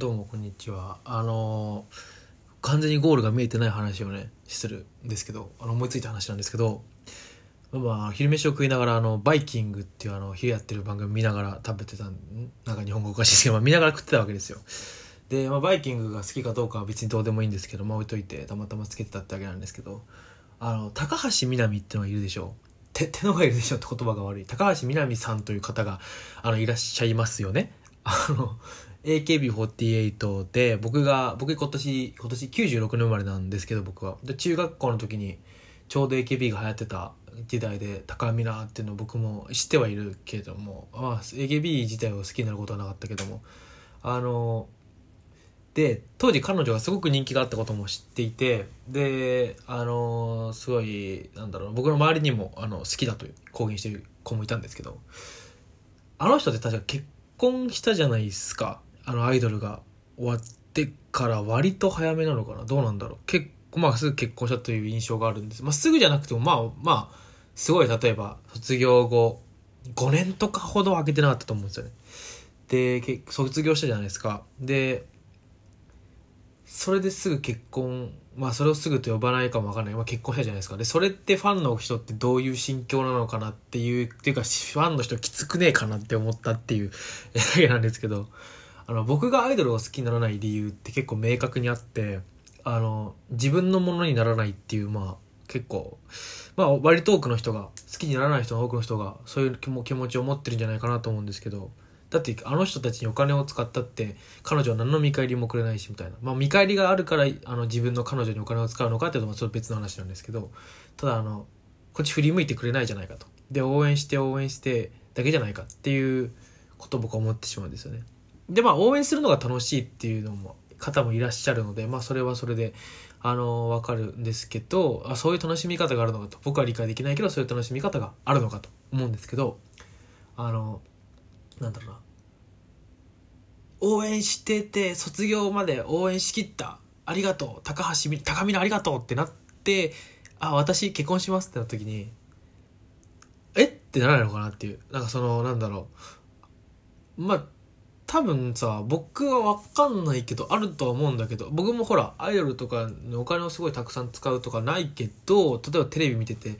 どうもこんにちは。あの完全にゴールが見えてない話をねするんですけどあの思いついた話なんですけどまあ昼飯を食いながらあのバイキングっていうあの昼やってる番組見ながら食べてたんなんか日本語おかしいですけど、まあ、見ながら食ってたわけですよ。で、まあ、バイキングが好きかどうかは別にどうでもいいんですけど、まあ、置いといてたまたまつけてたってわけなんですけどあの高橋みなみってのがいるでしょて手のがいるでしょって言葉が悪い。高橋みなみさんという方があのいらっしゃいますよね。あの AKB48 で僕が僕今年今年96年生まれなんですけど僕は。で中学校の時にちょうど AKB が流行ってた時代で高見なっていうのを僕も知ってはいるけども、まあ、AKB 自体を好きになることはなかったけどもあので当時彼女がすごく人気があったことも知っていてであのすごいなんだろう僕の周りにもあの好きだと公言してる子もいたんですけどあの人って確か結婚したじゃないですか。あのアイドルが終わってから割と早めなのかな？どうなんだろう？結構まあすぐ結婚したという印象があるんです、まあ、すぐじゃなくてもまあまあすごい例えば卒業後5年とかほど空けてなかったと思うんですよね。で卒業したじゃないですか。でそれですぐ結婚まあそれをすぐと呼ばないかもわかんない、まあ、結婚したじゃないですか。でそれってファンの人ってどういう心境なのかなっていうっていうかファンの人きつくねえかなって思ったっていう だけなんですけど。あの僕がアイドルを好きにならない理由って結構明確にあってあの自分のものにならないっていうまあ結構まあ割と多くの人が好きにならない人の多くの人がそういう気持ちを持ってるんじゃないかなと思うんですけどだってあの人たちにお金を使ったって彼女は何の見返りもくれないしみたいな。まあ見返りがあるからあの自分の彼女にお金を使うのかっていうのはそれ別の話なんですけどただあのこっち振り向いてくれないじゃないかと。で応援して応援してだけじゃないかっていうことを僕は思ってしまうんですよね。でまあ応援するのが楽しいっていうのも方もいらっしゃるのでまあそれはそれであの分かるんですけどあそういう楽しみ方があるのかと僕は理解できないけどそういう楽しみ方があるのかと思うんですけどあのなんだろうな。応援してて卒業まで応援しきったありがとう高橋み高見のありがとうってなってあ私結婚しますってなった時にえ？ってならないのかなっていう。なんかそのなんだろう。まあ多分さ僕は分かんないけどあるとは思うんだけど僕もほらアイドルとかにお金をすごいたくさん使うとかないけど例えばテレビ見てて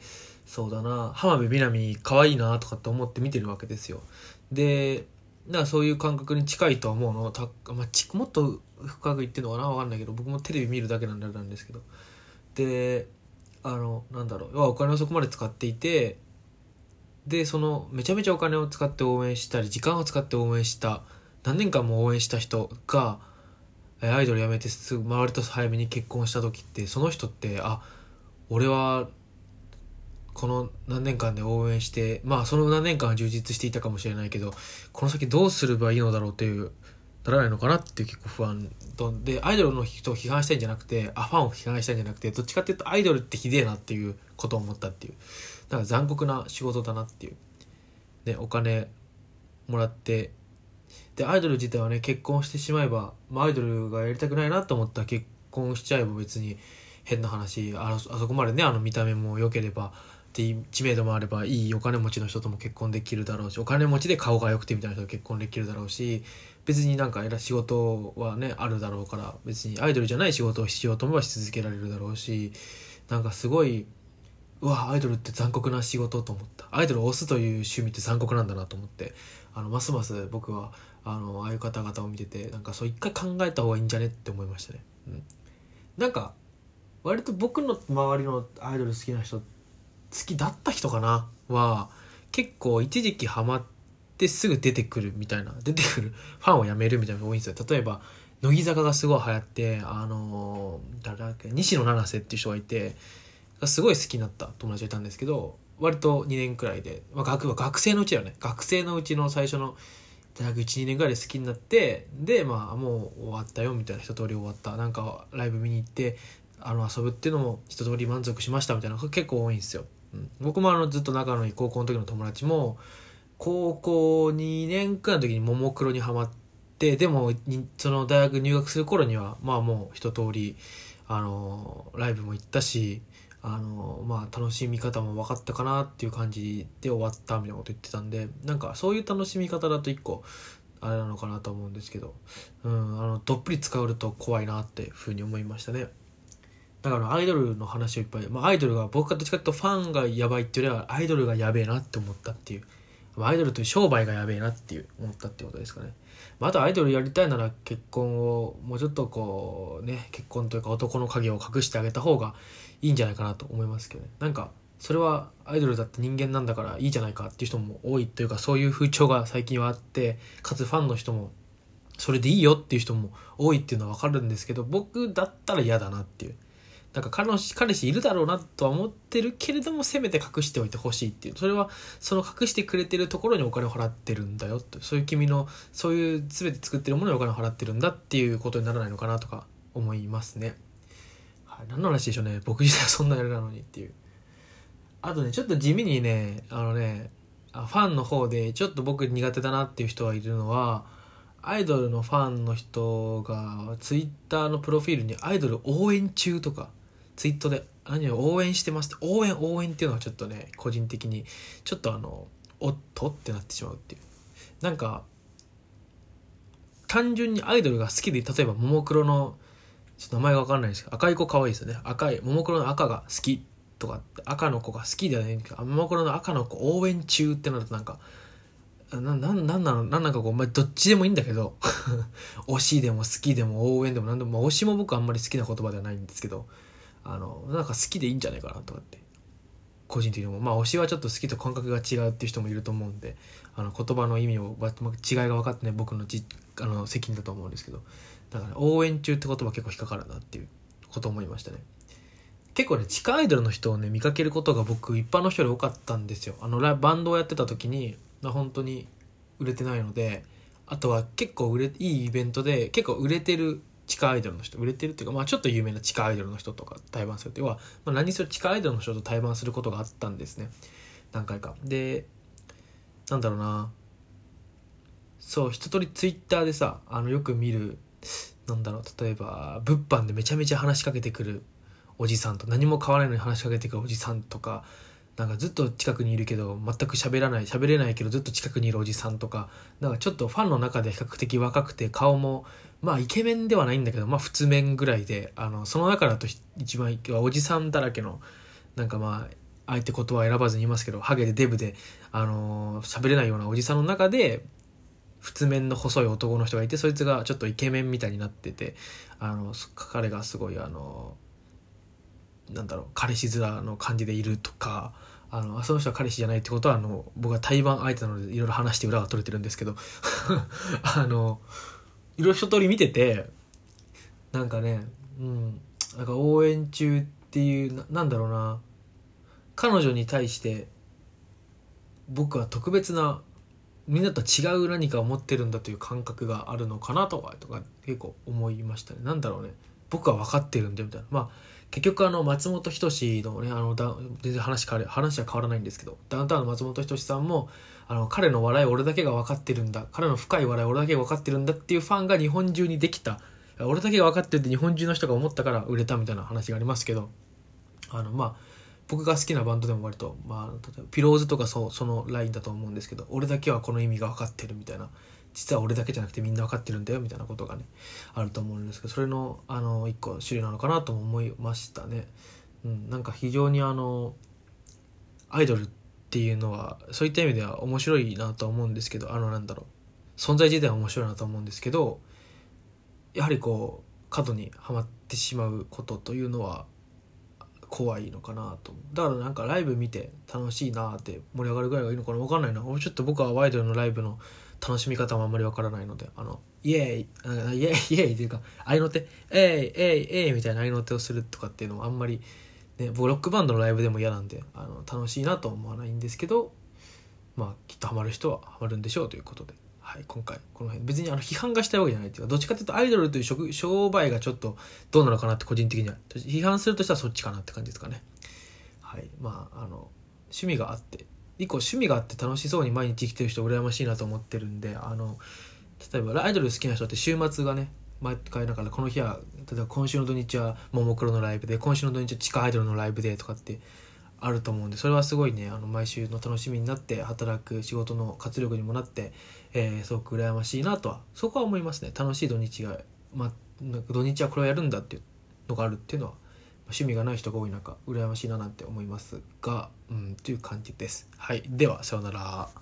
そうだな浜辺美波可愛いなとかって思って見てるわけですよ。でだからそういう感覚に近いとは思うの？た、まあ、ちもっと深く言ってるのかな？分かんないけど僕もテレビ見るだけなんであれなんですけど。であのなんだろうお金をそこまで使っていてでそのめちゃめちゃお金を使って応援したり時間を使って応援した何年間も応援した人がアイドル辞めてすぐ周りと早めに結婚した時ってその人ってあ俺はこの何年間で応援してまあその何年間は充実していたかもしれないけどこの先どうすればいいのだろうというならないのかなっていう結構不安とでアイドルの人を批判したいんじゃなくてあファンを批判したいんじゃなくてどっちかっていうとアイドルってひでえなっていうことを思ったっていう。だから残酷な仕事だなっていう。でお金もらってでアイドル自体はね結婚してしまえば、まあ、アイドルがやりたくないなと思ったら結婚しちゃえば別に変な話あそこまでねあの見た目も良ければで知名度もあればいいお金持ちの人とも結婚できるだろうしお金持ちで顔が良くてみたいな人と結婚できるだろうし別になんか仕事はねあるだろうから別にアイドルじゃない仕事をしようと思えばし続けられるだろうしなんかすごいうわアイドルって残酷な仕事と思った。アイドルを推すという趣味って残酷なんだなと思ってあのますます僕はあのああいう方々を見ててなんかそう一回考えた方がいいんじゃねって思いましたね、うん、なんか割と僕の周りのアイドル好きな人好きだった人かなは結構一時期ハマってすぐ出てくるみたいな出てくるファンを辞めるみたいなのが多いんですよ。例えば乃木坂がすごい流行ってあの誰だっけ西野七瀬っていう人がいてすごい好きになった友達がいたんですけど割と2年くらいで、まあ、学学生のうちだよね。学生のうちの最初の12年ぐらいで好きになってでまあもう終わったよみたいな一通り終わった。なんかライブ見に行ってあの遊ぶっていうのも一通り満足しましたみたいなのが結構多いんですよ、うん、僕もあのずっと仲のいい高校の時の友達も高校2年くらいの時にももクロにはまってでもその大学入学する頃にはまあもう一通りあのライブも行ったしあのまあ楽しみ方も分かったかなっていう感じで終わったみたいなこと言ってたんでなんかそういう楽しみ方だと一個あれなのかなと思うんですけど、うん、あのどっぷり使うと怖いなっていうふうに思いましたね。だからアイドルの話をいっぱい、まあ、アイドルが僕がどっちかっていうとファンがやばいっていうよりはアイドルがやべえなって思ったっていう。アイドルという商売がやべえなっていう思ったってことですかね、まあ、あとアイドルやりたいなら結婚をもうちょっとこうね結婚というか男の影を隠してあげた方がいいんじゃないかなと思いますけどね。なんかそれはアイドルだって人間なんだからいいじゃないかっていう人も多いというかそういう風潮が最近はあってかつファンの人もそれでいいよっていう人も多いっていうのは分かるんですけど僕だったら嫌だなっていう。なんか彼氏彼氏いるだろうなとは思ってるけれどもせめて隠しておいてほしいっていう。それはその隠してくれてるところにお金を払ってるんだよって。そういう君のそういう全て作ってるものにお金を払ってるんだっていうことにならないのかなとか思いますね。何の話でしょうね僕自体はそんなあれなのにっていう。あとねちょっと地味にねあのねファンの方でちょっと僕苦手だなっていう人がいるのはアイドルのファンの人がツイッターのプロフィールにアイドル応援中とかツイッターで何を応援してますって応援応援っていうのはちょっとね個人的にちょっとあのおっとってなってしまうっていうなんか単純にアイドルが好きで例えばももクロのちょっと名前が分かんないですけど赤い子可愛いですよね赤いももクロの赤が好きとか赤の子が好きだよねあももクロの赤の子応援中ってなるとなんかな、な、なんなの？なんなんかこう、まあ、どっちでもいいんだけど 推しでも好きでも応援でも何でも、まあ、推しも僕あんまり好きな言葉ではないんですけど、あの、なんか好きでいいんじゃないかなとかって、個人的にも。まあ、推しはちょっと好きと感覚が違うっていう人もいると思うんで、あの、言葉の意味を、違いが分かってない僕のじあの責任だと思うんですけど、だから、応援中って言葉結構引っかかるなっていうこと思いましたね。結構ね地下アイドルの人をね見かけることが僕一般の人より多かったんですよ。あのバンドをやってた時に本当に売れてないのであとは結構売れいいイベントで結構売れてる地下アイドルの人売れてるっていうか、まあ、ちょっと有名な地下アイドルの人とか対バンする。っていうのは、まあ、何せ地下アイドルの人と対バンすることがあったんですね。何回か。でなんだろうな。そう一通りツイッターでさあのよく見るなんだろう例えば物販でめちゃめちゃ話しかけてくるおじさんと何も買わらないのに話しかけてくるおじさんとかなんかずっと近くにいるけど全く喋らない喋れないけどずっと近くにいるおじさんとかなんかちょっとファンの中で比較的若くて顔もまあイケメンではないんだけどまあ普通面ぐらいであのその中だと一番はおじさんだらけのなんかまあ相手言葉選ばずに言いますけどハゲでデブであの喋れないようなおじさんの中で普通面の細い男の人がいてそいつがちょっとイケメンみたいになっててあの彼がすごいあのなんだろう彼氏面の感じでいるとかあのその人は彼氏じゃないってことはあの僕は対バン相手なのでいろいろ話して裏が取れてるんですけど あのいろいろ一通り見ててなんかねうんなんか応援中っていうななんだろうな彼女に対して僕は特別なみんなと違う何かを持ってるんだという感覚があるのかなとかとか結構思いましたね。なんだろうね。僕は分かってるんでみたいな。まあ結局あの松本人志のねあのだ全然話変わる話は変わらないんですけどダウンタウンの松本人志さんもあの彼の笑い俺だけが分かってるんだ彼の深い笑い俺だけが分かってるんだっていうファンが日本中にできた。俺だけが分かってるって日本中の人が思ったから売れたみたいな話がありますけどあのまあ僕が好きなバンドでも割と、まあ、例えばピローズとかそうそのラインだと思うんですけど俺だけはこの意味が分かってるみたいな実は俺だけじゃなくてみんな分かってるんだよみたいなことがねあると思うんですけどそれのあの一個種類なのかなとも思いましたね。うん、なんか非常にあのアイドルっていうのはそういった意味では面白いなと思うんですけどあのなんだろう存在自体は面白いなと思うんですけどやはりこう過度にはまってしまうことというのは怖いのかなとだからなんかライブ見て楽しいなって盛り上がるぐらいがいいのかな。分かんないな。ちょっと僕はアイドのライブの楽しみ方もあんまりわからないので、あの、イエーイ、イエーイ、イエーイっていうか、合いの手、えい、えい、えいみたいな合いの手をするとかっていうのもあんまり、ね、僕ロックバンドのライブでも嫌なんで、あの、楽しいなと思わないんですけど、まあ、きっとハマる人はハマるんでしょうということで、はい、今回、この辺、別にあの批判がしたいわけじゃないっていうか、どっちかっていうとアイドルという商売がちょっとどうなのかなって個人的には、批判するとしたらそっちかなって感じですかね。はい、まあ、あの、趣味があって、一個趣味があって楽しそうに毎日生きてる人羨ましいなと思ってるんであの例えばアイドル好きな人って週末がね毎回だからこの日は例えば今週の土日はももクロのライブで今週の土日は地下アイドルのライブでとかってあると思うんでそれはすごいねあの毎週の楽しみになって働く仕事の活力にもなって、えーすごく羨ましいなとはそこは思いますね。楽しい土日が、ま、なんか土日はこれをやるんだっていうのがあるっていうのは趣味がない人が多い中羨ましいななんて思いますがうんという感じです。はい。ではさようなら。